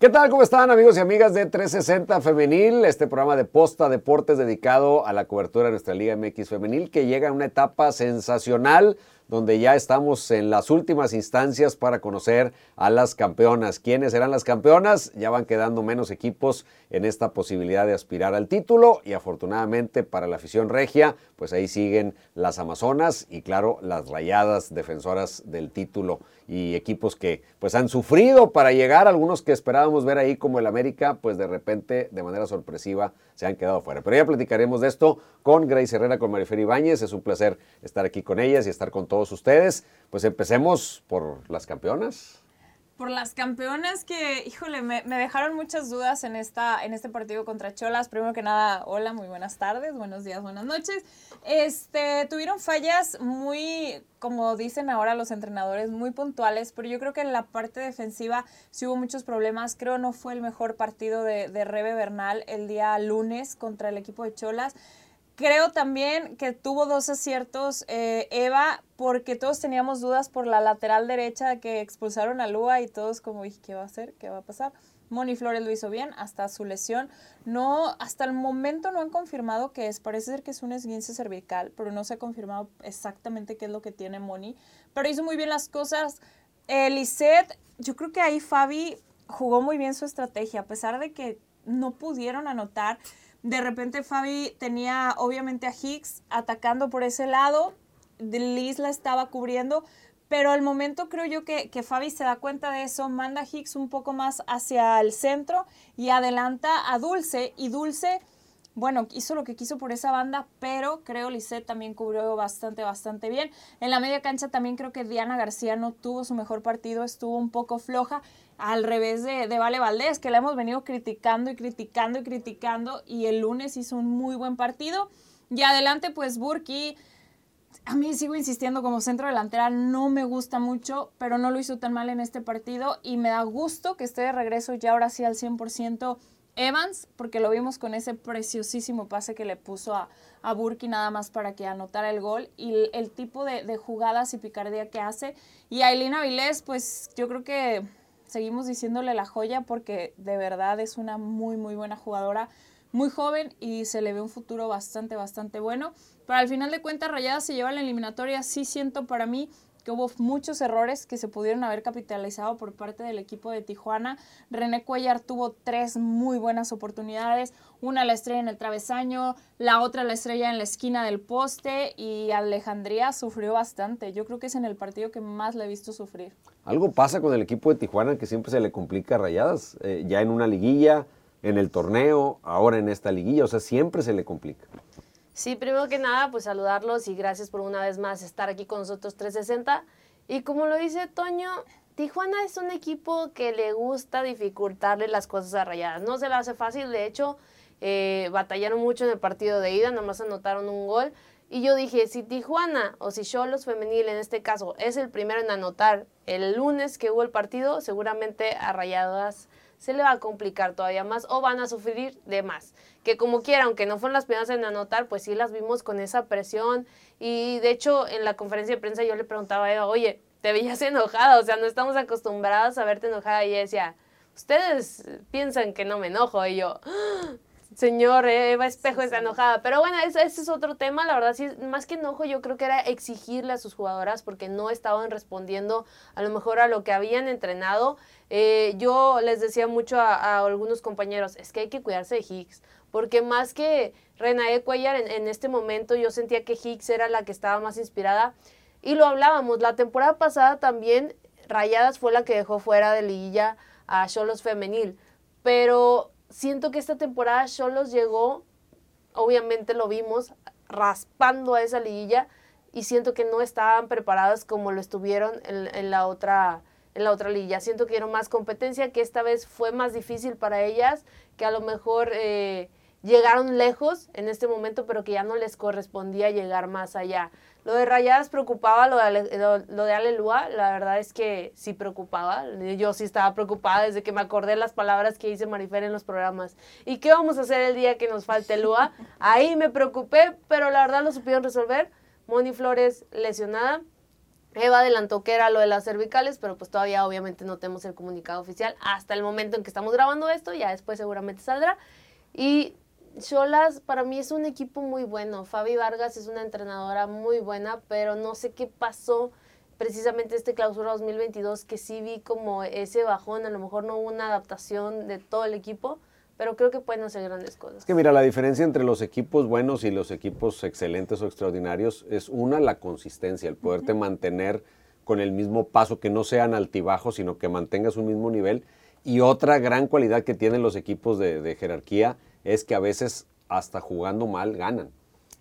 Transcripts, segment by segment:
¿Qué tal? ¿Cómo están amigos y amigas de 360 Femenil? Este programa de Posta Deportes dedicado a la cobertura de nuestra Liga MX Femenil que llega a una etapa sensacional donde ya estamos en las últimas instancias para conocer a las campeonas. ¿Quiénes serán las campeonas? Ya van quedando menos equipos en esta posibilidad de aspirar al título y afortunadamente para la afición regia, pues ahí siguen las Amazonas y claro, las rayadas defensoras del título y equipos que pues han sufrido para llegar, algunos que esperábamos ver ahí como el América, pues de repente de manera sorpresiva se han quedado fuera. Pero ya platicaremos de esto con Grace Herrera, con Marifer Ibáñez, es un placer estar aquí con ellas y estar con todos ustedes. Pues empecemos por las campeonas por las campeonas que, híjole, me, dejaron muchas dudas en, esta, en este partido contra Cholas. Primero que nada, hola, muy buenas tardes, buenos días, buenas noches. Este, tuvieron fallas muy, como dicen ahora los entrenadores, muy puntuales, pero yo creo que en la parte defensiva sí hubo muchos problemas. Creo no fue el mejor partido de, de Rebe Bernal el día lunes contra el equipo de Cholas. Creo también que tuvo dos aciertos eh, Eva, porque todos teníamos dudas por la lateral derecha que expulsaron a Lua y todos como, ¿qué va a hacer? ¿Qué va a pasar? Moni Flores lo hizo bien hasta su lesión. No, hasta el momento no han confirmado que es. Parece ser que es un esguince cervical, pero no se ha confirmado exactamente qué es lo que tiene Moni. Pero hizo muy bien las cosas. Eh, yo creo que ahí Fabi jugó muy bien su estrategia, a pesar de que no pudieron anotar. De repente Fabi tenía obviamente a Hicks atacando por ese lado, Liz la estaba cubriendo, pero al momento creo yo que, que Fabi se da cuenta de eso, manda a Hicks un poco más hacia el centro y adelanta a Dulce y Dulce bueno, hizo lo que quiso por esa banda, pero creo Lisette también cubrió bastante, bastante bien. En la media cancha también creo que Diana García no tuvo su mejor partido, estuvo un poco floja, al revés de, Vale Valdés, que la hemos venido criticando y criticando y criticando, y el lunes hizo un muy buen partido. Y adelante, pues Burki, a mí sigo insistiendo como centro delantera, no me gusta mucho, pero no lo hizo tan mal en este partido, y me da gusto que esté de regreso ya ahora sí al 100% Evans, porque lo vimos con ese preciosísimo pase que le puso a, a Burki nada más para que anotara el gol y el, tipo de, jugadas y picardía que hace. Y a Elina Vilés, pues yo creo que seguimos diciéndole la joya porque de verdad es una muy, muy buena jugadora, muy joven y se le ve un futuro bastante, bastante bueno. Pero al final de cuentas, Rayada se lleva la eliminatoria, sí siento para mí hubo muchos errores que se pudieron haber capitalizado por parte del equipo de Tijuana. René Cuellar tuvo tres muy buenas oportunidades, una la estrella en el travesaño, la otra la estrella en la esquina del poste y Alejandría sufrió bastante. Yo creo que es en el partido que más le he visto sufrir. Algo pasa con el equipo de Tijuana que siempre se le complica rayadas, eh, ya en una liguilla, en el torneo, ahora en esta liguilla, o sea, siempre se le complica. Sí, primero que nada, pues saludarlos y gracias por una vez más estar aquí con nosotros 360. Y como lo dice Toño, Tijuana es un equipo que le gusta dificultarle las cosas a Rayadas. No se le hace fácil, de hecho, eh, batallaron mucho en el partido de ida, nomás anotaron un gol. Y yo dije, si Tijuana o si Cholos Femenil en este caso es el primero en anotar el lunes que hubo el partido, seguramente a Rayadas se le va a complicar todavía más o van a sufrir de más. Que como quiera, aunque no fueron las primeras en anotar, pues sí las vimos con esa presión. Y de hecho, en la conferencia de prensa yo le preguntaba a Eva, oye, te veías enojada, o sea, no estamos acostumbrados a verte enojada. Y ella decía, ustedes piensan que no me enojo. Y yo, señor Eva Espejo está enojada. Pero bueno, ese, es otro tema. La verdad, sí, más que enojo, yo creo que era exigirle a sus jugadoras porque no estaban respondiendo a lo mejor a lo que habían entrenado. Eh, yo les decía mucho a, algunos compañeros, es que hay que cuidarse de Higgs. Porque más que Renae Cuellar, en, este momento yo sentía que Higgs era la que estaba más inspirada. Y lo hablábamos, la temporada pasada también Rayadas fue la que dejó fuera de liguilla a Cholos Femenil. Pero siento que esta temporada Cholos llegó, obviamente lo vimos, raspando a esa liguilla y siento que no estaban preparadas como lo estuvieron en, la otra en la otra liguilla. Siento que era más competencia, que esta vez fue más difícil para ellas, que a lo mejor eh, llegaron lejos en este momento, pero que ya no les correspondía llegar más allá. Lo de Rayadas preocupaba, lo de, lo, de Alelúa, la verdad es que sí preocupaba. Yo sí estaba preocupada desde que me acordé las palabras que dice Marifer en los programas. ¿Y qué vamos a hacer el día que nos falte Lua? Ahí me preocupé, pero la verdad lo supieron resolver. Moni Flores lesionada. Eva adelantó que era lo de las cervicales, pero pues todavía obviamente no tenemos el comunicado oficial hasta el momento en que estamos grabando esto, ya después seguramente saldrá. Y Cholas para mí es un equipo muy bueno. Fabi Vargas es una entrenadora muy buena, pero no sé qué pasó precisamente este clausura 2022 que sí vi como ese bajón, a lo mejor no hubo una adaptación de todo el equipo, pero creo que pueden hacer grandes cosas. Es que mira, la diferencia entre los equipos buenos y los equipos excelentes o extraordinarios es una, la consistencia, el poderte mantener con el mismo paso, que no sean altibajos, sino que mantengas un mismo nivel. Y otra gran cualidad que tienen los equipos de, jerarquía es que a veces hasta jugando mal ganan.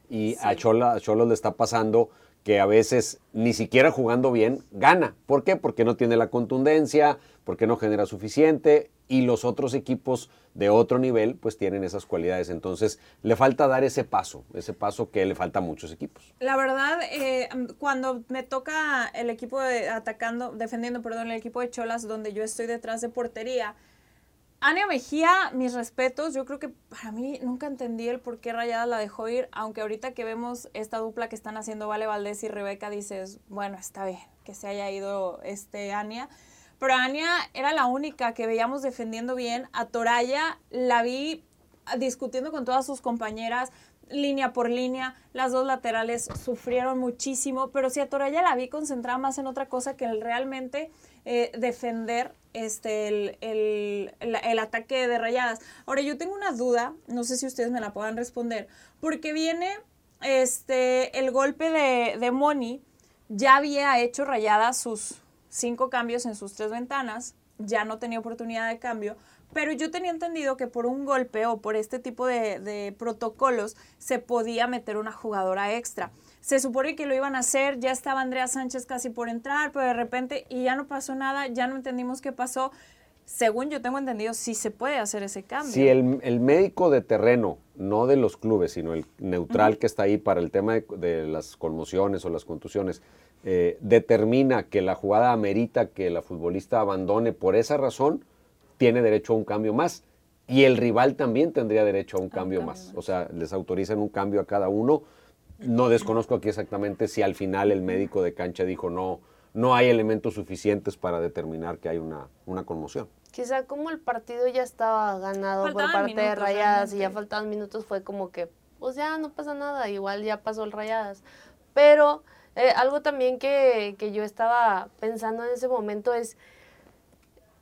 Y a, Chola, a Cholos le está pasando que a veces ni siquiera jugando bien gana. ¿Por qué? Porque no tiene la contundencia, porque no genera suficiente y los otros equipos de otro nivel pues tienen esas cualidades. Entonces le falta dar ese paso, ese paso que le falta a muchos equipos. La verdad, eh, cuando me toca el equipo de atacando, defendiendo, perdón, el equipo de Cholas donde yo estoy detrás de portería, Ania Mejía, mis respetos, yo creo que para mí nunca entendí el por qué Rayada la dejó ir, aunque ahorita que vemos esta dupla que están haciendo Vale Valdés y Rebeca, dices, bueno, está bien que se haya ido este Ania. Pero Ania era la única que veíamos defendiendo bien. A Toraya la vi discutiendo con todas sus compañeras, línea por línea. Las dos laterales sufrieron muchísimo, pero si a Toraya la vi concentrada más en otra cosa que el realmente eh, defender este, el, el, ataque de rayadas. Ahora, yo tengo una duda, no sé si ustedes me la puedan responder, porque viene este, el golpe de, de Moni, ya había hecho rayadas sus cinco cambios en sus tres ventanas, ya no tenía oportunidad de cambio, pero yo tenía entendido que por un golpe o por este tipo de, de protocolos se podía meter una jugadora extra se supone que lo iban a hacer, ya estaba Andrea Sánchez casi por entrar, pero de repente y ya no pasó nada, ya no entendimos qué pasó. Según yo tengo entendido, sí se puede hacer ese cambio. Si el, médico de terreno, no de los clubes, sino el neutral que está ahí para el tema de, las conmociones o las contusiones, eh, determina que la jugada amerita que la futbolista abandone por esa razón, tiene derecho a un cambio más. Y el rival también tendría derecho a un cambio, más. O sea, les autorizan un cambio a cada uno no desconozco aquí exactamente si al final el médico de cancha dijo no, no hay elementos suficientes para determinar que hay una, una conmoción. Quizá como el partido ya estaba ganado por parte de Rayadas y ya faltaban minutos, fue como que, pues ya no pasa nada, igual ya pasó el Rayadas. Pero eh, algo también que, que yo estaba pensando en ese momento es,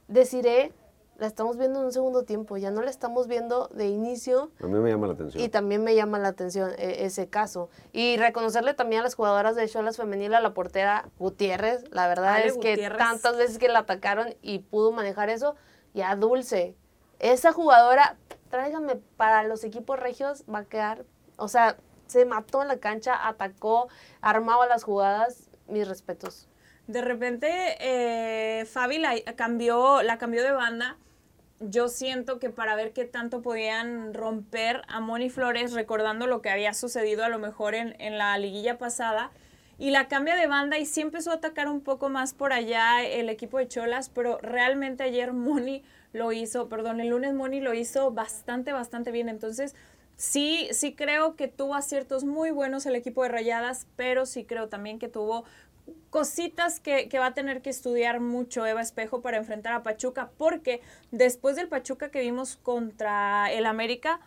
deciré la estamos viendo en un segundo tiempo, ya no la estamos viendo de inicio. A mí me llama la atención. Y también me llama la atención e, ese caso. Y reconocerle también a las jugadoras de Cholas Femenil, a la portera Gutiérrez, la verdad es que tantas veces que la atacaron y pudo manejar eso, ya Dulce. Esa jugadora, tráigame para los equipos regios, va a quedar, o sea, se mató en la cancha, atacó, armaba las jugadas, mis respetos. De repente, eh, Fabi la cambió, la cambió de banda yo siento que para ver qué tanto podían romper a Moni Flores, recordando lo que había sucedido a lo mejor en, en, la liguilla pasada, y la cambia de banda y sí empezó a atacar un poco más por allá el equipo de Cholas, pero realmente ayer Moni lo hizo, perdón, el lunes Moni lo hizo bastante, bastante bien, entonces... Sí, sí creo que tuvo aciertos muy buenos el equipo de Rayadas, pero sí creo también que tuvo cositas que, va a tener que estudiar mucho Eva Espejo para enfrentar a Pachuca, porque después del Pachuca que vimos contra el América,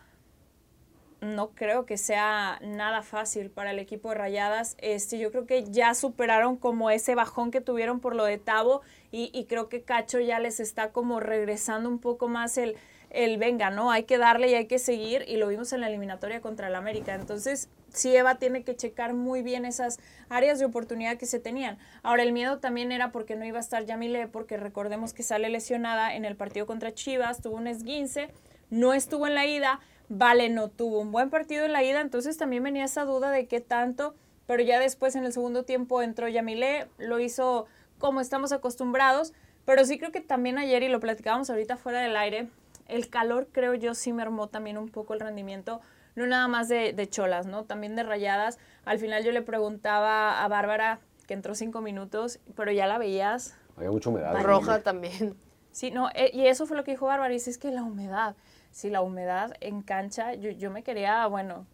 no creo que sea nada fácil para el equipo de Rayadas. Este, yo creo que ya superaron como ese bajón que tuvieron por lo de Tavo y, y creo que Cacho ya les está como regresando un poco más el, el venga, ¿no? Hay que darle y hay que seguir y lo vimos en la eliminatoria contra el América. Entonces, sí, Eva tiene que checar muy bien esas áreas de oportunidad que se tenían. Ahora, el miedo también era porque no iba a estar Yamile, porque recordemos que sale lesionada en el partido contra Chivas, tuvo un esguince, no estuvo en la ida, Vale no tuvo un buen partido en la ida, entonces también venía esa duda de qué tanto, pero ya después en el segundo tiempo entró Yamile, lo hizo como estamos acostumbrados, pero sí creo que también ayer, y lo platicábamos ahorita fuera del aire, el calor creo yo sí mermó también un poco el rendimiento, no nada más de, cholas, ¿no? También de rayadas. Al final yo le preguntaba a Bárbara, que entró cinco minutos, pero ya la veías. Había mucha humedad. Roja también. Sí, no, eh, y eso fue lo que dijo Bárbara, y dice, es que la humedad, si la humedad en cancha, yo, yo me quería, bueno,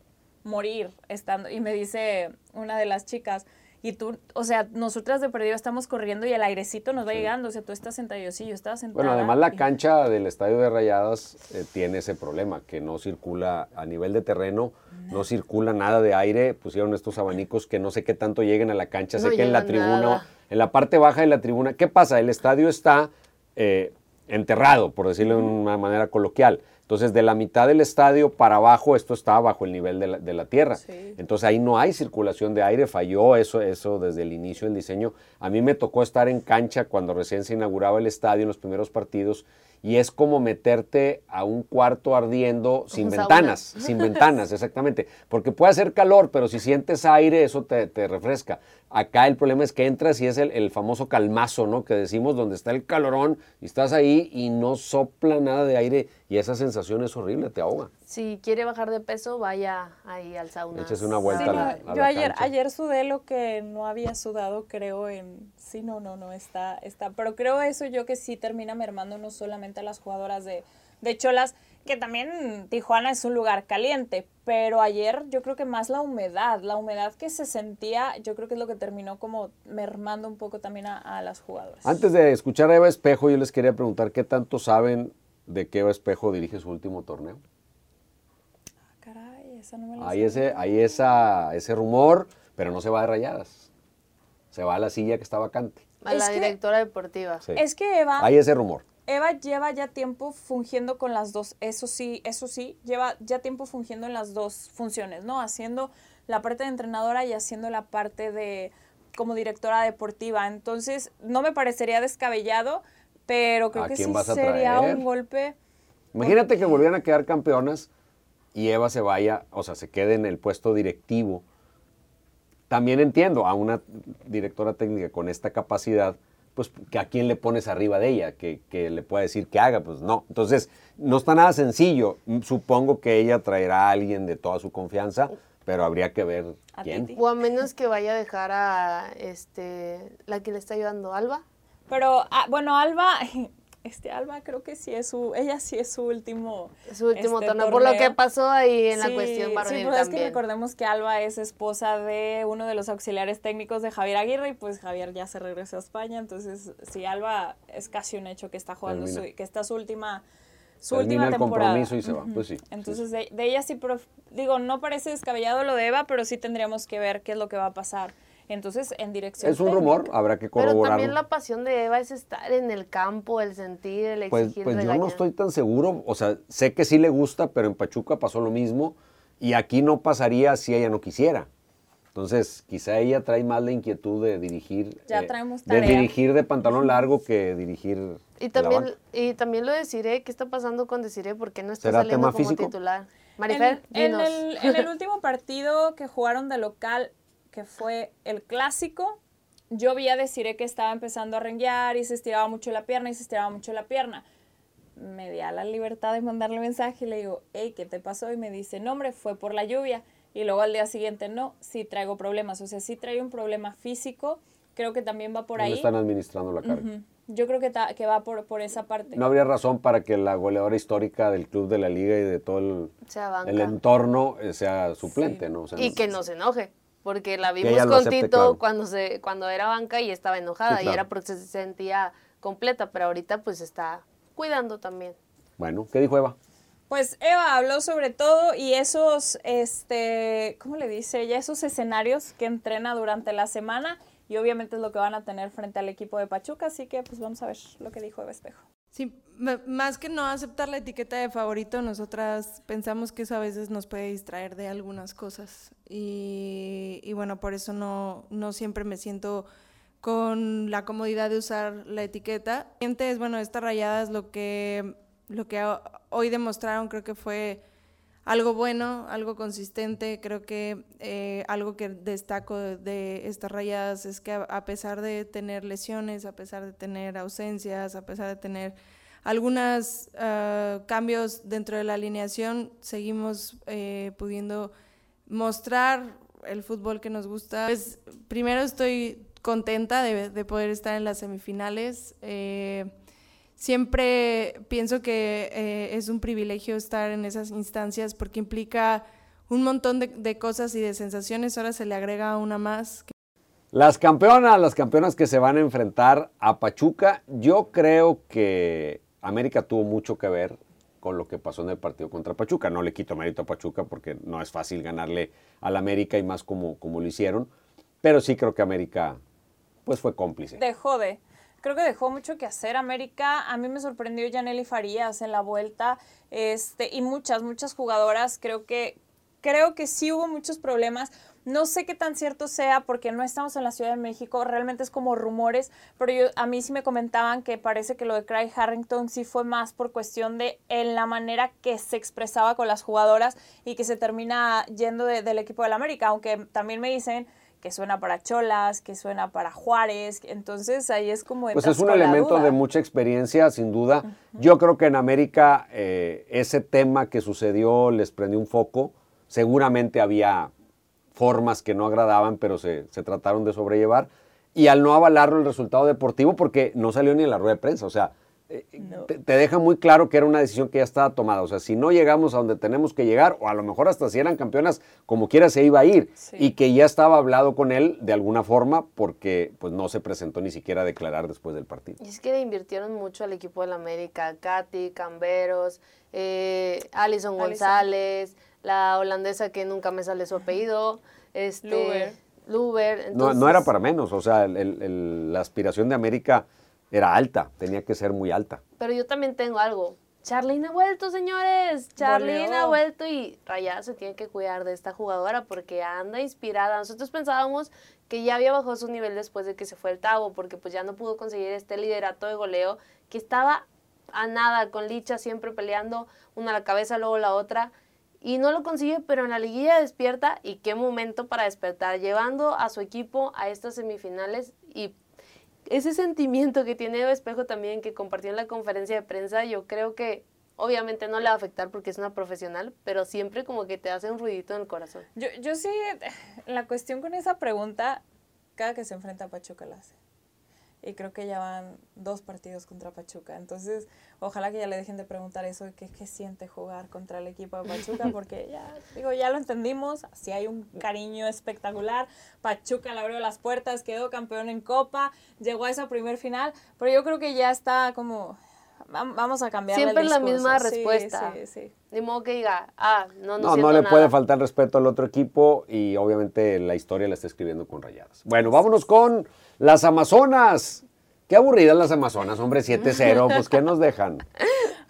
morir estando, y me dice una de las chicas, y tú, o sea, nosotras de perdido estamos corriendo y el airecito nos va llegando, o sea, tú estás sentado, yo sí, yo estaba sentada. Bueno, además la cancha del Estadio de Rayadas eh, tiene ese problema, que no circula a nivel de terreno, no circula nada de aire, pusieron estos abanicos que no sé qué tanto lleguen a la cancha, No sé que en la tribuna, nada. en la parte baja de la tribuna, ¿qué pasa? El estadio está eh, enterrado, por decirlo de una manera coloquial. Entonces, de la mitad del estadio para abajo, esto está bajo el nivel de la, de la tierra. Sí. Entonces ahí no hay circulación de aire, falló eso, eso desde el inicio del diseño. A mí me tocó estar en cancha cuando recién se inauguraba el estadio en los primeros partidos y es como meterte a un cuarto ardiendo sin sauna. ventanas, sin ventanas, exactamente. Porque puede hacer calor, pero si sientes aire, eso te, te refresca. Acá el problema es que entras y es el, el famoso calmazo, ¿no? Que decimos donde está el calorón y estás ahí y no sopla nada de aire y esa sensación es horrible, te ahoga. Si quiere bajar de peso, vaya ahí al sauna. Échese una vuelta Sí, a no, la- a yo la ayer, cancha. ayer sudé lo que no había sudado, creo, en... Sí, no, no, no, está, está. Pero creo eso yo que sí termina mermando no solamente a las jugadoras de, de Cholas, que también Tijuana es un lugar caliente, pero ayer yo creo que más la humedad, la humedad que se sentía, yo creo que es lo que terminó como mermando un poco también a, a las jugadoras. Antes de escuchar a Eva Espejo, yo les quería preguntar qué tanto saben de que Eva Espejo dirige su último torneo. Caray, esa no me la Hay ese, hay esa, ese rumor, pero no se va de rayadas. Se va a la silla que está vacante. A Es la que- directora deportiva. Sí. Es que Eva... Hay ese rumor. Eva lleva ya tiempo fungiendo con las dos, eso sí, eso sí, lleva ya tiempo fungiendo en las dos funciones, ¿no? Haciendo la parte de entrenadora y haciendo la parte de como directora deportiva. Entonces, no me parecería descabellado, pero creo ¿A que sí sería un golpe. Imagínate que volvieran a quedar campeonas y Eva se vaya, o sea, se quede en el puesto directivo. También entiendo a una directora técnica con esta capacidad, pues que a quién le pones arriba de ella, que, que le pueda decir que haga, pues no. Entonces, no está nada sencillo. Supongo que ella traerá a alguien de toda su confianza, pero habría que ver A quién. Titi. O a menos que vaya a dejar a este la que le está ayudando, Alba. Pero, ah, bueno, Alba, este Alba creo que sí es su, ella sí es su último Su último este, torneo, por lo que pasó ahí en la cuestión varonil Sí, pero es que recordemos que Alba es esposa de uno de los auxiliares técnicos de Javier Aguirre y pues Javier ya se regresó a España, entonces sí, Alba es casi un hecho que está jugando, su, que está su última su Termina última el temporada. compromiso y se va, pues sí, sí, Entonces de, de ella sí, pero digo, no parece descabellado lo de Eva, pero sí tendríamos que ver qué es lo que va a pasar. Entonces, en dirección Es un técnica. rumor, habrá que Pero corroborarlo. también la pasión de Eva es estar en el campo, el sentir, el Pues, exigir, pues yo no estoy tan seguro, o sea, sé que sí le gusta, pero en Pachuca pasó lo mismo y aquí no pasaría si ella no quisiera. Entonces, quizá ella trae más la inquietud de dirigir, Ya eh, traemos de dirigir de pantalón largo que dirigir Y también, banca. y también lo de Cire, ¿qué está pasando con Desiree? ¿Por qué no está ¿Será saliendo tema como físico? titular? Marifer, en, en dinos. el, en el último partido que jugaron de local, que fue el clásico, yo vi a Desiree que estaba empezando a renguear y se estiraba mucho la pierna y se estiraba mucho la pierna. Me di a la libertad de mandarle mensaje y le digo, hey, ¿qué te pasó? Y me dice, no, hombre, fue por la lluvia. Y luego al día siguiente, no, sí traigo problemas. O sea, sí trae un problema físico. Creo que también va por ahí. están administrando la carga. Yo creo que, ta- que va por, por esa parte. No habría razón para que la goleadora histórica del club de la liga y de todo el, el entorno eh, sea suplente, Sí. ¿no? O sea, Y que no se enoje, porque la vimos con acepte, Tito claro. cuando se cuando era banca y estaba enojada Sí, y era porque se sentía completa, pero ahorita pues está cuidando también. Bueno, ¿qué dijo Eva? Pues Eva habló sobre todo y esos, este, ¿cómo le dice ella? Esos escenarios que entrena durante la semana y obviamente es lo que van a tener frente al equipo de Pachuca, así que pues vamos a ver lo que dijo Eva Espejo. Sí, más que no aceptar la etiqueta de favorito, nosotras pensamos que eso a veces nos puede distraer de algunas cosas. Y, y bueno, por eso no, no siempre me siento con la comodidad de usar la etiqueta. Es bueno, estas rayadas lo que, lo que ho- hoy demostraron creo que fue algo bueno, algo consistente. Creo que eh, algo que destaco de, estas rayadas es que a, pesar de tener lesiones, a pesar de tener ausencias, a pesar de tener algunos cambios dentro de la alineación, seguimos eh, pudiendo mostrar el fútbol que nos gusta. Pues primero estoy contenta de, de poder estar en las semifinales. Eh, siempre pienso que eh, es un privilegio estar en esas instancias porque implica un montón de, de cosas y de sensaciones. Ahora se le agrega una más. Las campeonas, las campeonas que se van a enfrentar a Pachuca, yo creo que América tuvo mucho que ver con lo que pasó en el partido contra Pachuca. No le quito mérito a Pachuca porque no es fácil ganarle al América y más como, como lo hicieron, pero sí creo que América pues fue cómplice. Dejó de. Creo que dejó mucho que hacer América. A mí me sorprendió Yaneli Farías en la vuelta. Este, y muchas, muchas jugadoras. Creo que, creo que sí hubo muchos problemas. No sé qué tan cierto sea porque no estamos en la Ciudad de México, realmente es como rumores, pero yo, a mí sí me comentaban que parece que lo de Craig Harrington sí fue más por cuestión de en la manera que se expresaba con las jugadoras y que se termina yendo del equipo del América, aunque también me dicen que suena para Cholas, que suena para Juárez, entonces ahí es como... Pues es un elemento de mucha experiencia, sin duda. Yo creo que en América eh, ese tema que sucedió les prendió un foco, seguramente había formas que no agradaban, pero se, trataron de sobrellevar. Y al no avalarlo el resultado deportivo, porque no salió ni en la rueda de prensa, o sea, eh, te, deja muy claro que era una decisión que ya estaba tomada. O sea, si no llegamos a donde tenemos que llegar, o a lo mejor hasta si eran campeonas, como quiera se iba a ir. Y que ya estaba hablado con él de alguna forma, porque pues no se presentó ni siquiera a declarar después del partido. Y es que le invirtieron mucho al equipo de la América, Katy, Camberos, eh, Alison González la holandesa que nunca me sale su apellido, este, Luber. no, era para menos, o sea, la aspiración de América era alta, tenía que ser muy alta. Pero yo también tengo algo. Charlene ha vuelto, señores. Charlene ha vuelto y Rayada se tiene que cuidar de esta jugadora porque anda inspirada. Nosotros pensábamos que ya había bajado su nivel después de que se fue el Tavo, porque pues ya no pudo conseguir este liderato de goleo, que estaba a nada con Licha siempre peleando una a la cabeza, luego la otra y no lo consigue, pero en la liguilla despierta y qué momento para despertar, llevando a su equipo a estas semifinales y ese sentimiento que tiene Eva Espejo también que compartió en la conferencia de prensa, yo creo que obviamente no le va a afectar porque es una profesional, pero siempre como que te hace un ruidito en el corazón. Yo, yo sí, la cuestión con esa pregunta, cada que se enfrenta a Pachuca la hace y creo que ya van dos partidos contra Pachuca. Entonces, ojalá que ya le dejen de preguntar eso de qué, qué siente jugar contra el equipo de Pachuca, porque ya, digo, ya lo entendimos, si hay un cariño espectacular. Pachuca le abrió las puertas, quedó campeón en Copa, llegó a esa primer final, pero yo creo que ya está como, vamos a cambiar Siempre la misma respuesta. Sí, sí, Ni modo que diga, ah, no, no, no, no le puede faltar respeto al otro equipo y obviamente la historia la está escribiendo con rayadas. Bueno, vámonos con las Amazonas. Qué aburridas las Amazonas, hombre, 7-0, pues ¿qué nos dejan?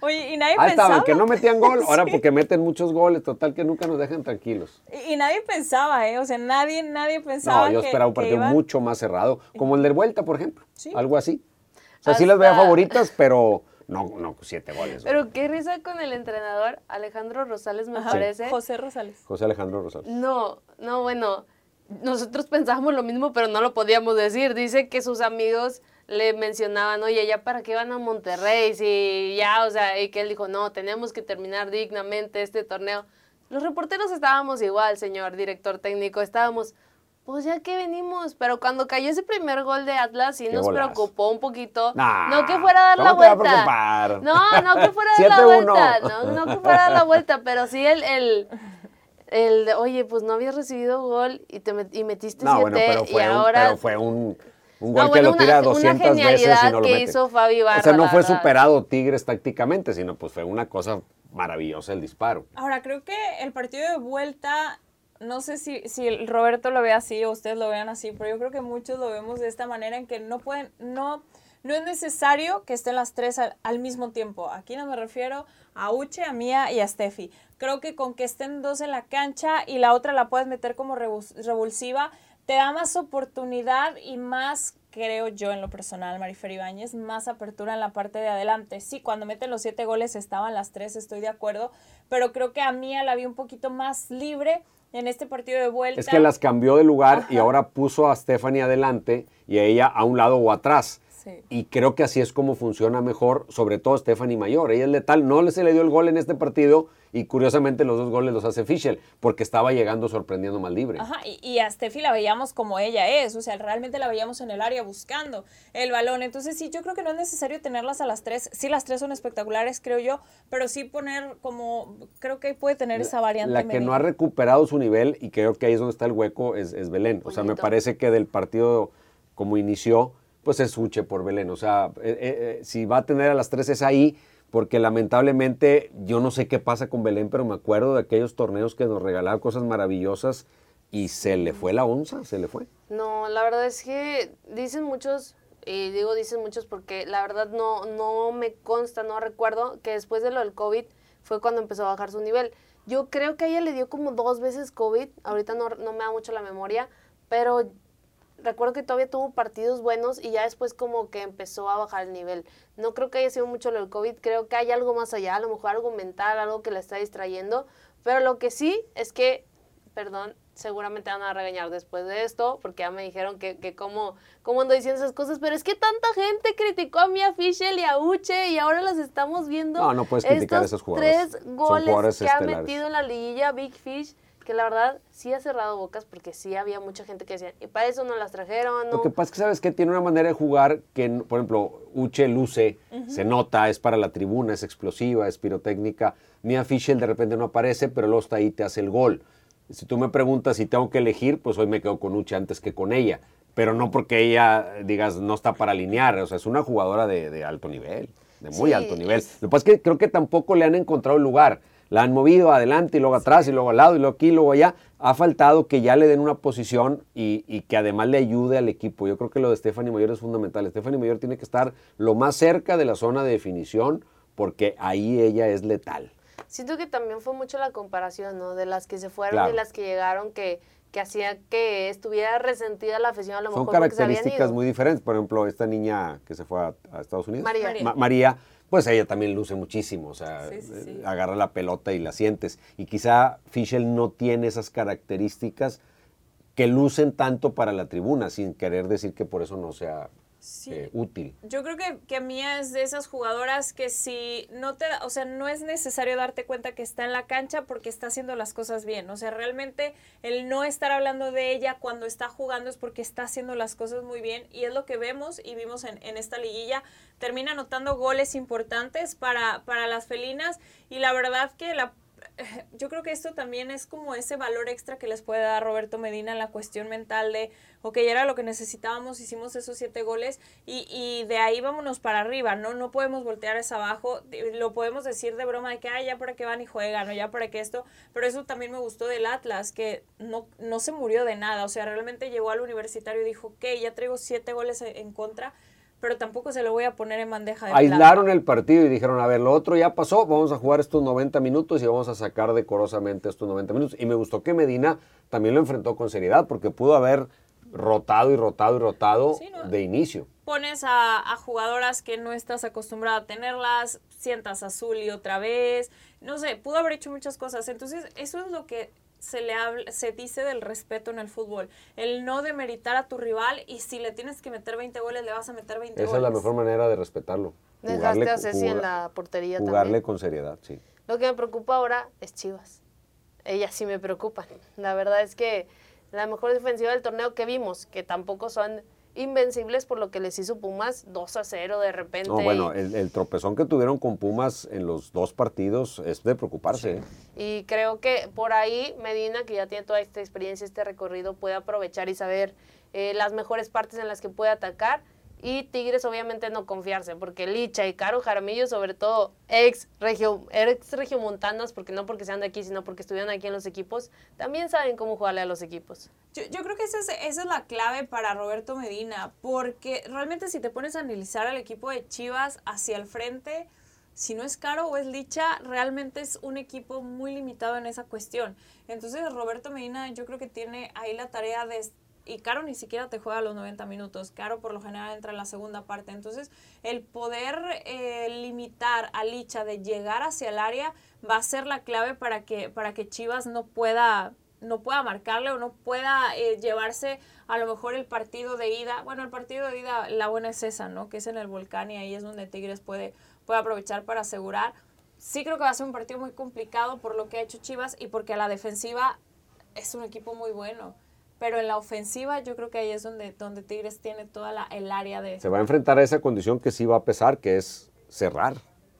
Oye, y nadie Ahí pensaba. estaban, que no metían gol, ahora porque meten muchos goles, total que nunca nos dejan tranquilos. Y, nadie pensaba, ¿eh? O sea, nadie, nadie pensaba. No, yo esperaba un partido mucho más cerrado, como el del Vuelta, por ejemplo. ¿Sí? Algo así. O sea, sí las veía favoritas, pero no, no, siete goles. Pero qué risa con el entrenador Alejandro Rosales, me parece. José Rosales. José Alejandro Rosales. No, no, bueno, nosotros pensábamos lo mismo, pero no lo podíamos decir. Dice que sus amigos le mencionaban, oye, ¿ya para qué van a Monterrey? Si ya, o sea, y que él dijo, no, tenemos que terminar dignamente este torneo. Los reporteros estábamos igual, señor director técnico, estábamos, pues ya que venimos, pero cuando cayó ese primer gol de Atlas sí nos preocupó un poquito. no que fuera a dar la vuelta. no, no que fuera a dar la vuelta. No, no que fuera a dar la vuelta, pero sí el, el, el oye, pues no habías recibido gol y te y metiste no, siete pero fue y un, ahora... Pero fue un, un gol que lo tira 200 veces y no lo que Hizo Fabi Barra, o sea, no fue superado Tigres tácticamente, sino pues fue una cosa maravillosa el disparo. Ahora, creo que el partido de vuelta no sé si, si Roberto lo ve así o ustedes lo vean así, pero yo creo que muchos lo vemos de esta manera en que no pueden, no, no es necesario que estén las tres al, mismo tiempo. Aquí no me refiero a Uche, a Mía y a Steffi. Creo que con que estén dos en la cancha y la otra la puedes meter como revulsiva, te da más oportunidad y más, creo yo en lo personal, Marifer Ibáñez, más apertura en la parte de adelante. Sí, cuando meten los siete goles estaban las tres, estoy de acuerdo, pero creo que a Mía la vi un poquito más libre en este partido de vuelta. Es que las cambió de lugar y ahora puso a Stephanie adelante y a ella a un lado o atrás. Y creo que así es como funciona mejor, sobre todo Stephanie Mayor. Ella es letal. No se le dio el gol en este partido y curiosamente los dos goles los hace Fischel porque estaba llegando sorprendiendo más libre. Ajá, y, a Steffi la veíamos como ella es, o sea, realmente la veíamos en el área buscando el balón. Entonces sí, yo creo que no es necesario tenerlas a las tres. Sí, las tres son espectaculares, creo yo, pero sí poner como, creo que puede tener esa variante. La que no ha recuperado su nivel y creo que ahí es donde está el hueco es, Belén. O sea, me parece que del partido como inició, pues es Uche por Belén. O sea, eh, eh, eh, si va a tener a las tres es ahí, porque lamentablemente yo no sé qué pasa con Belén, pero me acuerdo de aquellos torneos que nos regalaba cosas maravillosas y se le fue la onza, se le fue. No, la verdad es que dicen muchos, y digo dicen muchos porque la verdad no, no me consta, no recuerdo que después de lo del COVID fue cuando empezó a bajar su nivel. Yo creo que a ella le dio como dos veces COVID, ahorita no, no me da mucho la memoria, pero recuerdo que todavía tuvo partidos buenos y ya después como que empezó a bajar el nivel. No creo que haya sido mucho lo del COVID, creo que hay algo más allá, a lo mejor algo mental, algo que la está distrayendo, pero lo que sí es que, perdón, seguramente van a regañar después de esto, porque ya me dijeron que, que cómo, cómo ando diciendo esas cosas, pero es que tanta gente criticó a Mia Fischel y a Uche y ahora las estamos viendo. No, no puedes criticar a esos jugadores. Tres goles que han metido en la liguilla Big Fish que la verdad sí ha cerrado bocas porque sí había mucha gente que decía, y para eso no las trajeron. Lo que pasa es que, ¿sabes que Tiene una manera de jugar que, por ejemplo, Uche luce, se nota, es para la tribuna, es explosiva, es pirotécnica. Mia Fischel de repente no aparece, pero luego está ahí te hace el gol. Si tú me preguntas si tengo que elegir, pues hoy me quedo con Uche antes que con ella. Pero no porque ella, digas, no está para alinear. O sea, es una jugadora de, alto nivel, de muy alto nivel. Lo que pasa es que creo que tampoco le han encontrado el lugar la han movido adelante y luego atrás y luego al lado y luego aquí y luego allá. Ha faltado que ya le den una posición y, que además le ayude al equipo. Yo creo que lo de Stephanie Mayor es fundamental. Stephanie Mayor tiene que estar lo más cerca de la zona de definición porque ahí ella es letal. Siento que también fue mucho la comparación, ¿no? De las que se fueron y las que llegaron que que hacía que estuviera resentida la afición a lo Son características muy diferentes. Por ejemplo, esta niña que se fue a, Estados Unidos, María. María pues ella también luce muchísimo, o sea, eh, agarra la pelota y la sientes. Y quizá Fischel no tiene esas características que lucen tanto para la tribuna, sin querer decir que por eso no sea eh, útil. Yo creo que, que Mía es de esas jugadoras que si no te, o sea, no es necesario darte cuenta que está en la cancha porque está haciendo las cosas bien. O sea, realmente el no estar hablando de ella cuando está jugando es porque está haciendo las cosas muy bien y es lo que vemos y vimos en, en esta liguilla. Termina anotando goles importantes para, para las felinas y la verdad que la yo creo que esto también es como ese valor extra que les puede dar Roberto Medina en la cuestión mental de, ok, era lo que necesitábamos, hicimos esos siete goles y, y de ahí vámonos para arriba, ¿no? No podemos voltear esa abajo, lo podemos decir de broma de que, ah, ya para qué van y juegan, o ya para qué esto, pero eso también me gustó del Atlas, que no, no se murió de nada, o sea, realmente llegó al universitario y dijo, ok, ya traigo siete goles en contra, pero tampoco se lo voy a poner en bandeja de Aislaron el partido y dijeron, a ver, lo otro ya pasó, vamos a jugar estos 90 minutos y vamos a sacar decorosamente estos 90 minutos. Y me gustó que Medina también lo enfrentó con seriedad, porque pudo haber rotado y rotado y rotado de inicio. Pones a, a, jugadoras que no estás acostumbrada a tenerlas, sientas a Zully otra vez, no sé, pudo haber hecho muchas cosas. Entonces, eso es lo que se le habla, se dice del respeto en el fútbol. El no demeritar a tu rival y si le tienes que meter 20 goles, le vas a meter 20 goles. Esa es la mejor manera de respetarlo. Dejaste a Ceci en la portería jugarle con seriedad, sí. Lo que me preocupa ahora es Chivas. Ella sí me preocupa. La verdad es que la mejor defensiva del torneo que vimos, que tampoco son invencibles por lo que les hizo Pumas 2 a 0 de repente. No, bueno, el, tropezón que tuvieron con Pumas en los dos partidos es de preocuparse. ¿eh? Y creo que por ahí Medina, que ya tiene toda esta experiencia, este recorrido, puede aprovechar y saber eh, las mejores partes en las que puede atacar y Tigres obviamente no confiarse, porque Licha y Caro Jaramillo, sobre todo ex regio, ex regiomontanas, porque no porque sean de aquí, sino porque estuvieron aquí en los equipos, también saben cómo jugarle a los equipos. Yo, yo creo que esa es, esa es la clave para Roberto Medina, porque realmente si te pones a analizar al equipo de Chivas hacia el frente, si no es Caro o es Licha, realmente es un equipo muy limitado en esa cuestión. Entonces Roberto Medina yo creo que tiene ahí la tarea de y Caro ni siquiera te juega los 90 minutos. Caro por lo general entra en la segunda parte. Entonces, el poder eh, limitar a Licha de llegar hacia el área va a ser la clave para que, para que Chivas no pueda no pueda marcarle o no pueda eh, llevarse a lo mejor el partido de ida. Bueno, el partido de ida, la buena es esa, ¿no? Que es en el volcán y ahí es donde Tigres puede, puede aprovechar para asegurar. Sí creo que va a ser un partido muy complicado por lo que ha hecho Chivas y porque a la defensiva es un equipo muy bueno. Pero en la ofensiva yo creo que ahí es donde, donde Tigres tiene toda la, el área de... Se va a enfrentar a esa condición que sí va a pesar, que es cerrar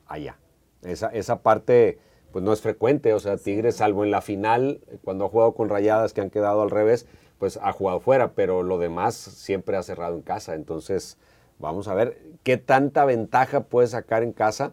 allá. Esa, esa parte pues no es frecuente, o sea, Tigres, salvo en la final, cuando ha jugado con rayadas que han quedado al revés, pues ha jugado fuera, pero lo demás siempre ha cerrado en casa. Entonces, vamos a ver qué tanta ventaja puede sacar en casa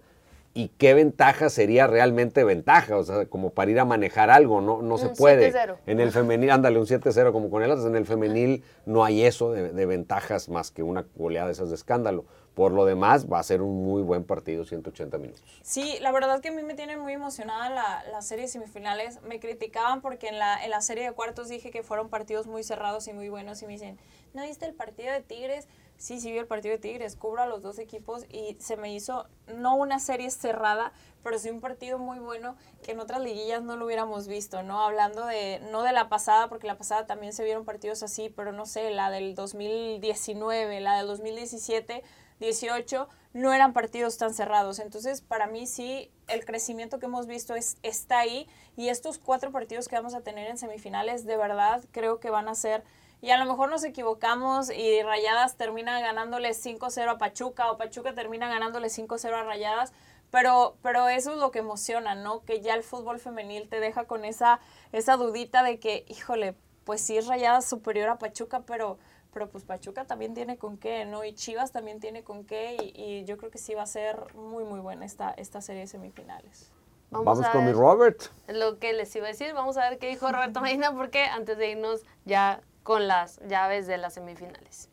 y qué ventaja sería realmente ventaja, o sea, como para ir a manejar algo, no, no se puede. En el femenil, ándale, un 7-0 como con el en el femenil no hay eso de, de, ventajas más que una goleada de esas de escándalo. Por lo demás, va a ser un muy buen partido, 180 minutos. Sí, la verdad que a mí me tiene muy emocionada la, la serie semifinales. Me criticaban porque en la, en la serie de cuartos dije que fueron partidos muy cerrados y muy buenos y me dicen, ¿no viste el partido de Tigres? Sí, sí vi el partido de Tigres, cubro a los dos equipos y se me hizo no una serie cerrada, pero sí un partido muy bueno que en otras liguillas no lo hubiéramos visto, ¿no? Hablando de, no de la pasada, porque la pasada también se vieron partidos así, pero no sé, la del 2019, la del 2017 18, no eran partidos tan cerrados. Entonces, para mí sí, el crecimiento que hemos visto es, está ahí y estos cuatro partidos que vamos a tener en semifinales, de verdad creo que van a ser... Y a lo mejor nos equivocamos y Rayadas termina ganándole 5-0 a Pachuca o Pachuca termina ganándole 5-0 a Rayadas, pero, pero eso es lo que emociona, ¿no? Que ya el fútbol femenil te deja con esa, esa dudita de que, híjole, pues sí es Rayadas superior a Pachuca, pero pero pues Pachuca también tiene con qué, ¿no? Y Chivas también tiene con qué, y, yo creo que sí va a ser muy, muy buena esta, esta serie de semifinales. Vamos, con mi Robert. Lo que les iba a decir, vamos a ver qué dijo Roberto Medina, porque antes de irnos ya con las llaves de las semifinales.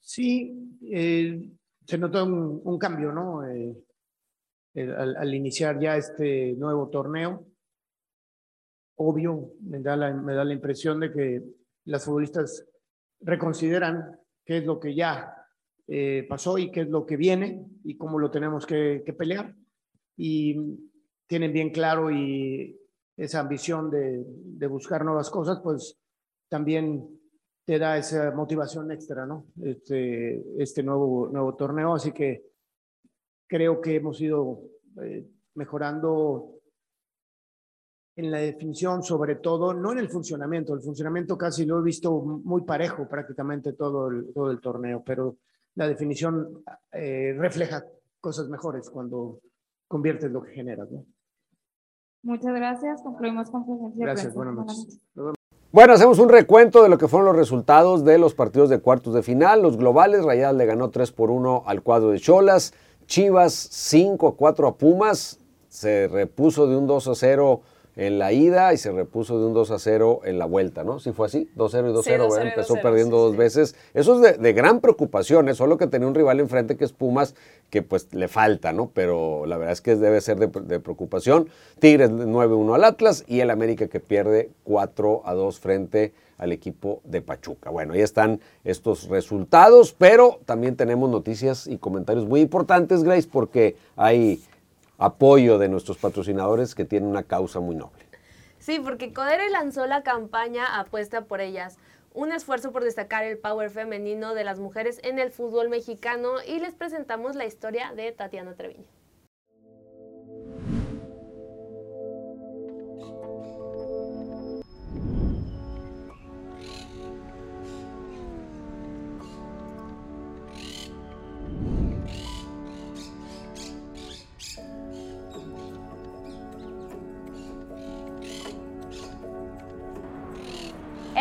Sí, eh, se notó un, cambio, ¿no? Eh, al, al, iniciar ya este nuevo torneo, obvio, me da la, me da la impresión de que las futbolistas reconsideran qué es lo que ya eh, pasó y qué es lo que viene y cómo lo tenemos que, pelear. Y tienen bien claro y esa ambición de, buscar nuevas cosas, pues también te da esa motivación extra, ¿no? Este, este nuevo, nuevo torneo. Así que creo que hemos ido eh, mejorando en la definición, sobre todo, no en el funcionamiento. El funcionamiento casi lo he visto muy parejo prácticamente todo el, todo el torneo, pero la definición eh, refleja cosas mejores cuando conviertes lo que generas. ¿no? Muchas gracias. Concluimos con presencia. Gracias, buenas noches. Bueno, hacemos un recuento de lo que fueron los resultados de los partidos de cuartos de final. Los globales, Rayadas le ganó 3 por 1 al cuadro de Cholas. Chivas 5 a 4 a Pumas. Se repuso de un 2 a 0 en la ida y se repuso de un 2 a 0 en la vuelta, ¿no? Sí fue así, 2-0 y 2-0, empezó perdiendo dos veces. Eso es de, gran preocupación, es ¿eh? solo que tenía un rival enfrente que es Pumas, que pues le falta, ¿no? Pero la verdad es que debe ser de, preocupación. Tigres 9-1 al Atlas y el América que pierde 4 a 2 frente al equipo de Pachuca. Bueno, ahí están estos resultados, pero también tenemos noticias y comentarios muy importantes, Grace, porque hay apoyo de nuestros patrocinadores que tienen una causa muy noble. Sí, porque Codere lanzó la campaña Apuesta por ellas, un esfuerzo por destacar el power femenino de las mujeres en el fútbol mexicano y les presentamos la historia de Tatiana Treviño.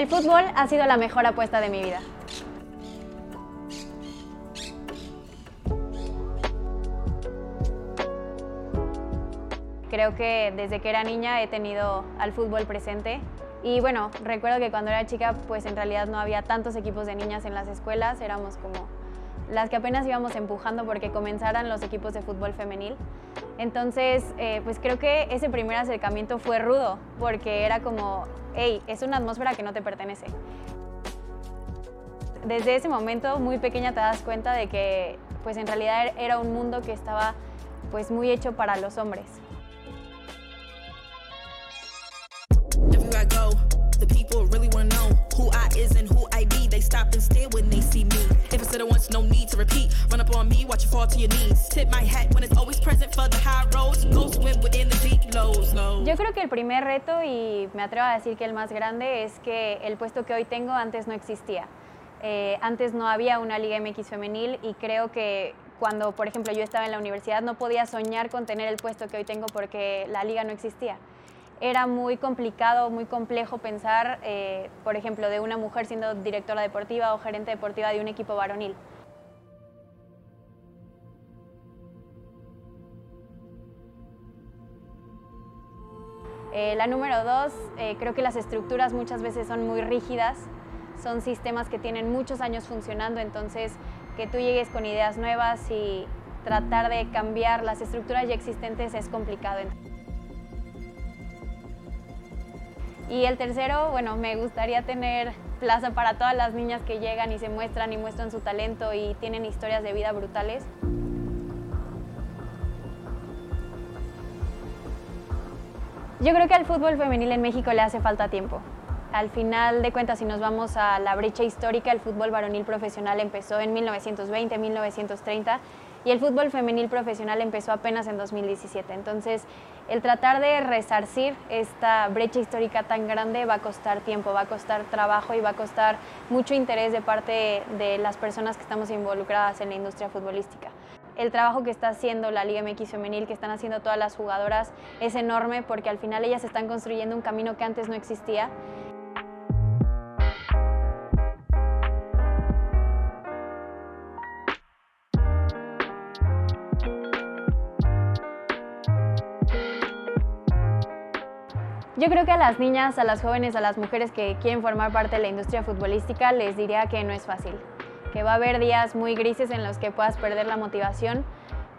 El fútbol ha sido la mejor apuesta de mi vida. Creo que desde que era niña he tenido al fútbol presente y bueno, recuerdo que cuando era chica pues en realidad no había tantos equipos de niñas en las escuelas, éramos como las que apenas íbamos empujando porque comenzaran los equipos de fútbol femenil. Entonces, eh, pues creo que ese primer acercamiento fue rudo, porque era como, hey, es una atmósfera que no te pertenece. Desde ese momento, muy pequeña, te das cuenta de que, pues en realidad era un mundo que estaba, pues muy hecho para los hombres. No need to repeat. Run up on me, watch you fall to your knees. Tip my hat when it's always present for the high roads. Go swim within the deep lows. lows. Yo creo que el primer reto, y me atrevo a decir que el más grande, es que el puesto que hoy tengo antes no existía. Eh, antes no había una Liga MX femenil y creo que cuando, por ejemplo, yo estaba en la universidad no podía soñar con tener el puesto que hoy tengo porque la liga no existía. Era muy complicado, muy complejo pensar, eh, por ejemplo, de una mujer siendo directora deportiva o gerente deportiva de un equipo varonil. Eh, la número dos, eh, creo que las estructuras muchas veces son muy rígidas, son sistemas que tienen muchos años funcionando, entonces que tú llegues con ideas nuevas y tratar de cambiar las estructuras ya existentes es complicado. Y el tercero, bueno, me gustaría tener plaza para todas las niñas que llegan y se muestran y muestran su talento y tienen historias de vida brutales. Yo creo que al fútbol femenil en México le hace falta tiempo. Al final de cuentas, si nos vamos a la brecha histórica, el fútbol varonil profesional empezó en 1920, 1930 y el fútbol femenil profesional empezó apenas en 2017. Entonces, el tratar de resarcir esta brecha histórica tan grande va a costar tiempo, va a costar trabajo y va a costar mucho interés de parte de las personas que estamos involucradas en la industria futbolística. El trabajo que está haciendo la Liga MX femenil, que están haciendo todas las jugadoras, es enorme porque al final ellas están construyendo un camino que antes no existía. Yo creo que a las niñas, a las jóvenes, a las mujeres que quieren formar parte de la industria futbolística les diría que no es fácil, que va a haber días muy grises en los que puedas perder la motivación,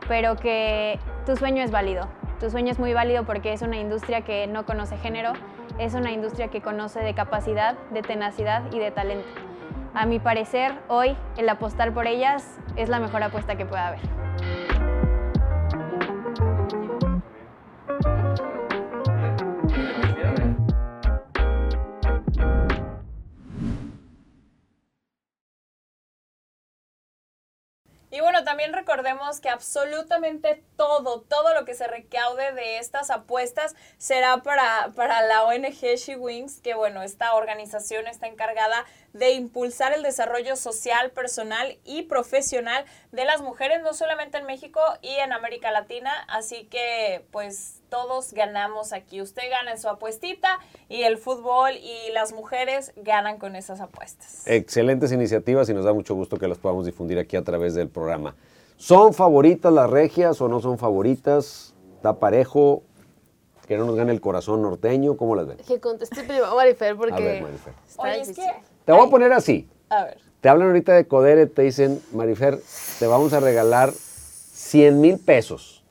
pero que tu sueño es válido. Tu sueño es muy válido porque es una industria que no conoce género, es una industria que conoce de capacidad, de tenacidad y de talento. A mi parecer, hoy el apostar por ellas es la mejor apuesta que pueda haber. También recordemos que absolutamente todo, todo lo que se recaude de estas apuestas será para, para la ONG She Wings, que bueno, esta organización está encargada de impulsar el desarrollo social, personal y profesional de las mujeres, no solamente en México y en América Latina. Así que pues todos ganamos aquí. Usted gana en su apuestita y el fútbol y las mujeres ganan con esas apuestas. Excelentes iniciativas y nos da mucho gusto que las podamos difundir aquí a través del programa. ¿Son favoritas las regias o no son favoritas? ¿Está parejo? ¿Que no nos gane el corazón norteño? ¿Cómo las ven? Que conteste primero Marifer porque A ver, Marifer. está Oye, es difícil. que... Te voy a poner así. A ver. Te hablan ahorita de Codere, te dicen, Marifer, te vamos a regalar 100 mil pesos.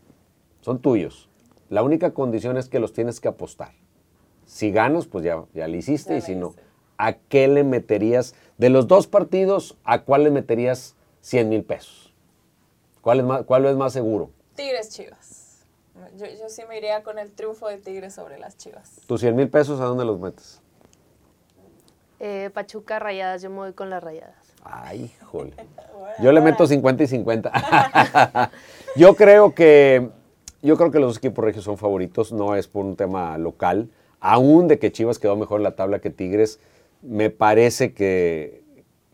Son tuyos. La única condición es que los tienes que apostar. Si ganas, pues ya, ya le hiciste. Ya y si no, hice. ¿a qué le meterías? De los dos partidos, ¿a cuál le meterías 100 mil pesos? ¿Cuál es, más, ¿Cuál es más seguro? Tigres Chivas. Yo, yo sí me iría con el triunfo de Tigres sobre las Chivas. ¿Tus 100 mil pesos a dónde los metes? Eh, Pachuca rayadas, yo me voy con las rayadas. Ay, híjole. Yo le meto 50 y 50. yo creo que yo creo que los equipos regios son favoritos, no es por un tema local, aún de que Chivas quedó mejor en la tabla que Tigres, me parece que,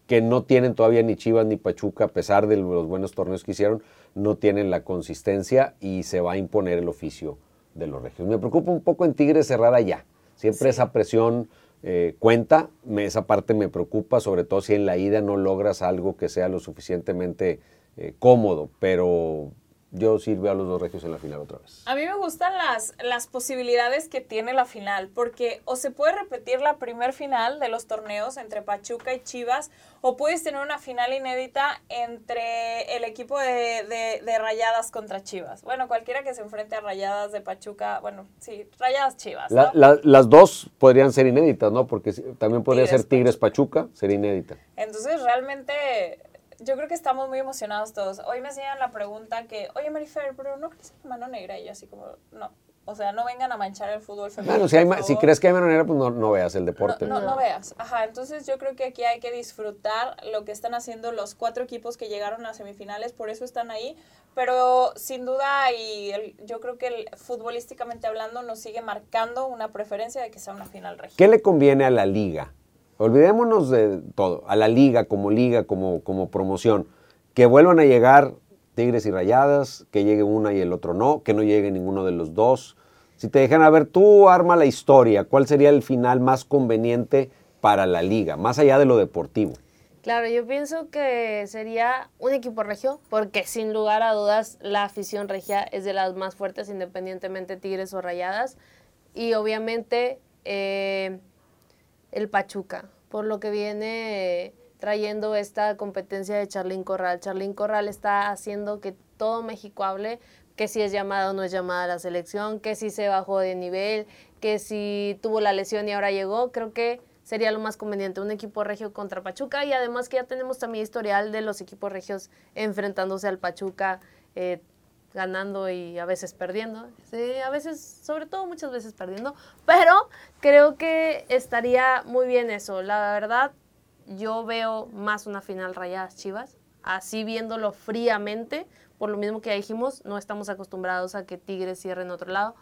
que no tienen todavía ni Chivas ni Pachuca, a pesar de los buenos torneos que hicieron, no tienen la consistencia y se va a imponer el oficio de los regios. Me preocupa un poco en Tigres cerrar allá. Siempre esa presión eh, cuenta, me- esa parte me preocupa, sobre todo si en la ida no logras algo que sea lo suficientemente eh, cómodo, pero yo veo a los dos regios en la final otra vez. A mí me gustan las, las posibilidades que tiene la final, porque o se puede repetir la primer final de los torneos entre Pachuca y Chivas, o puedes tener una final inédita entre el equipo de, de- de Rayadas contra Chivas. Bueno, cualquiera que se enfrente a Rayadas de Pachuca, bueno, sí, Rayadas Chivas. La- ¿no? la- las dos podrían ser inéditas, ¿no? Porque también podría Tigres ser Tigres Pachuca, sería inédita. Entonces, realmente, yo creo que estamos muy emocionados todos. Hoy me hacían la pregunta que, oye, Marifer, pero ¿no crees en mano negra? Y yo así como, no, O sea, no vengan a manchar el fútbol femenino. Bueno, si, hay, si crees que hay manera, pues no, no veas el deporte. No, no, no veas. Ajá, entonces yo creo que aquí hay que disfrutar lo que están haciendo los cuatro equipos que llegaron a semifinales, por eso están ahí. Pero sin duda, y el- yo creo que el- futbolísticamente hablando, nos sigue marcando una preferencia de que sea una final regia. ¿Qué le conviene a la liga? Olvidémonos de todo, a la liga como liga, como, como promoción. Que vuelvan a llegar Tigres y Rayadas, que llegue una y el otro no, que no llegue ninguno de los dos. Si te dejan a ver, tú arma la historia, ¿cuál sería el final más conveniente para la liga, más allá de lo deportivo? Claro, yo pienso que sería un equipo regio, porque sin lugar a dudas la afición regia es de las más fuertes, independientemente Tigres o Rayadas. Y obviamente eh, el Pachuca, por lo que viene trayendo esta competencia de Charlín Corral. Charlín Corral está haciendo que todo México hable que si es llamada o no es llamada a la selección, que si se bajó de nivel, que si tuvo la lesión y ahora llegó. Creo que sería lo más conveniente, un equipo regio contra Pachuca y además que ya tenemos también historial de los equipos regios enfrentándose al Pachuca, eh, ganando y a veces perdiendo, sí, a veces, sobre todo muchas veces perdiendo, pero creo que estaría muy bien eso, la verdad yo veo más una final rayadas chivas, así viéndolo fríamente, por lo mismo que ya dijimos, no estamos acostumbrados a que Tigres cierre en otro lado,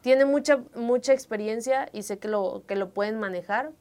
tiene mucha, mucha experiencia y sé que lo, que lo pueden manejar,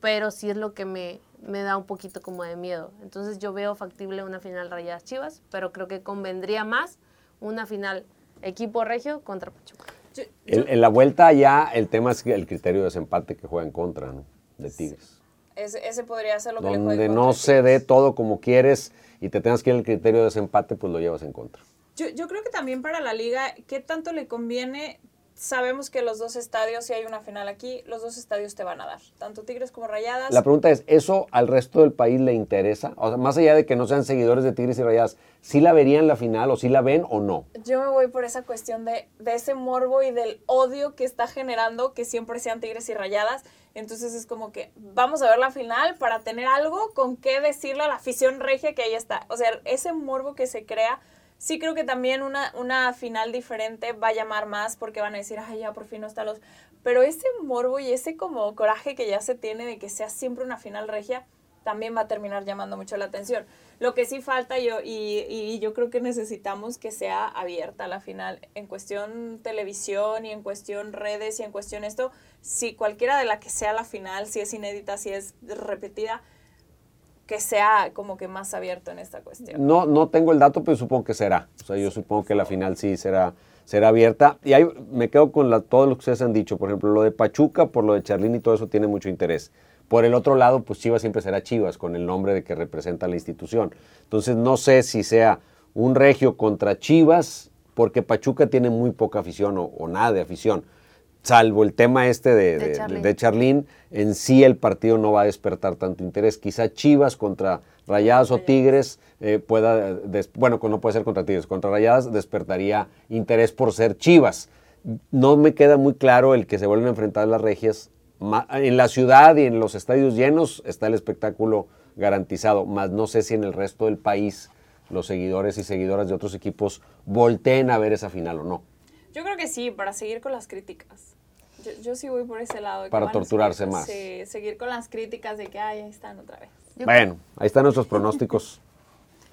pero sí es lo que me, me da un poquito como de miedo. Entonces yo veo factible una final Rayadas Chivas, pero creo que convendría más una final equipo regio contra Pachuca. Yo- El- en la vuelta allá, el tema es que el criterio de desempate que juega en contra ¿no? de Tigres. ese, ese podría ser lo que le Donde no se dé todo como quieres y te tengas que ir al criterio de desempate, pues lo llevas en contra. Yo, yo creo que también para la liga, ¿qué tanto le conviene? Sabemos que los dos estadios, si hay una final aquí, los dos estadios te van a dar, tanto Tigres como Rayadas. La pregunta es, ¿eso al resto del país le interesa? O sea, más allá de que no sean seguidores de Tigres y Rayadas, ¿sí la verían la final o sí la ven o no? Yo me voy por esa cuestión de, de ese morbo y del odio que está generando que siempre sean Tigres y Rayadas. Entonces es como que vamos a ver la final para tener algo con qué decirle a la afición regia que ahí está. O sea, ese morbo que se crea, sí creo que también una, una final diferente va a llamar más porque van a decir, ay, ya por fin no están los... Pero ese morbo y ese como coraje que ya se tiene de que sea siempre una final regia, también va a terminar llamando mucho la atención. Lo que sí falta yo, y, y yo creo que necesitamos que sea abierta la final en cuestión televisión y en cuestión redes y en cuestión esto, si cualquiera de la que sea la final, si es inédita, si es repetida, que sea como que más abierto en esta cuestión. No, no tengo el dato, pero supongo que será. O sea, yo supongo que la final sí será, será abierta. Y ahí me quedo con la, todo lo que ustedes han dicho. Por ejemplo, lo de Pachuca, por lo de Charlín y todo eso tiene mucho interés. Por el otro lado, pues Chivas siempre será Chivas, con el nombre de que representa la institución. Entonces, no sé si sea un regio contra Chivas, porque Pachuca tiene muy poca afición o, o nada de afición. Salvo el tema este de, De de- Charlín. de Charlín, en sí el partido no va a despertar tanto interés. Quizá Chivas contra Rayadas o Tigres eh, pueda, des- bueno, no puede ser contra Tigres, contra Rayadas despertaría interés por ser Chivas. No me queda muy claro el que se vuelven a enfrentar las regias. En la ciudad y en los estadios llenos está el espectáculo garantizado, más no sé si en el resto del país los seguidores y seguidoras de otros equipos volteen a ver esa final o no. Yo creo que sí, para seguir con las críticas. Yo, yo sí voy por ese lado. de Para torturarse seguir- más. Sí, seguir con las críticas de que, ay, ahí están otra vez. Yo Bueno, ahí están nuestros pronósticos.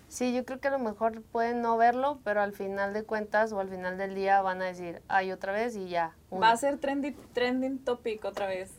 Sí, yo creo que a lo mejor pueden no verlo, pero al final de cuentas o al final del día van a decir, ay, otra vez y ya. Va a ser trending, trending topic otra vez.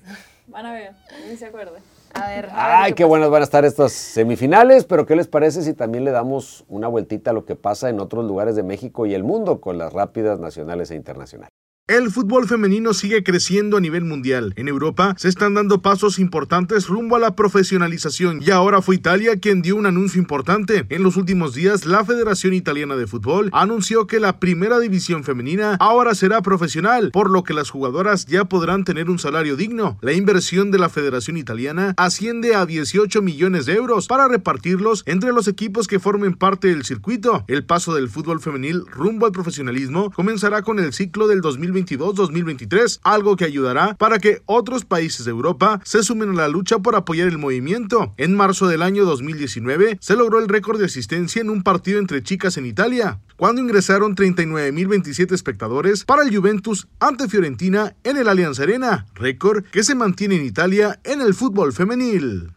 Van a ver, ni se acuerden. A ver. a ver Ay, qué pasa. buenas van a estar estas semifinales, pero ¿qué les parece si también le damos una vueltita a lo que pasa en otros lugares de México y el mundo con las rápidas nacionales e internacionales? El fútbol femenino sigue creciendo a nivel mundial. En Europa se están dando pasos importantes rumbo a la profesionalización y ahora fue Italia quien dio un anuncio importante. En los últimos días, la Federación Italiana de Fútbol anunció que la primera división femenina ahora será profesional, por lo que las jugadoras ya podrán tener un salario digno. La inversión de la Federación Italiana asciende a 18 millones de euros para repartirlos entre los equipos que formen parte del circuito. El paso del fútbol femenil rumbo al profesionalismo comenzará con el ciclo del 2021 2022-2023, algo que ayudará para que otros países de Europa se sumen a la lucha por apoyar el movimiento. En marzo del año 2019 se logró el récord de asistencia en un partido entre chicas en Italia, cuando ingresaron 39.027 espectadores para el Juventus ante Fiorentina en el Allianz Arena, récord que se mantiene en Italia en el fútbol femenil.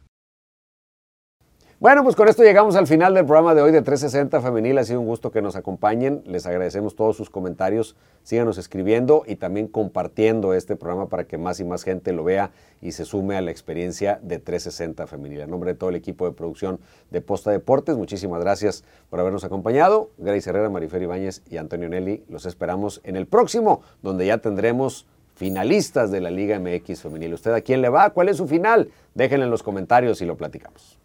Bueno, pues con esto llegamos al final del programa de hoy de 360 Femenil. Ha sido un gusto que nos acompañen. Les agradecemos todos sus comentarios. Síganos escribiendo y también compartiendo este programa para que más y más gente lo vea y se sume a la experiencia de 360 Femenil. En nombre de todo el equipo de producción de Posta Deportes, muchísimas gracias por habernos acompañado. Grace Herrera, Marifer Ibáñez y Antonio Nelly. Los esperamos en el próximo, donde ya tendremos finalistas de la Liga MX Femenil. ¿Usted a quién le va? ¿Cuál es su final? Déjenlo en los comentarios y lo platicamos.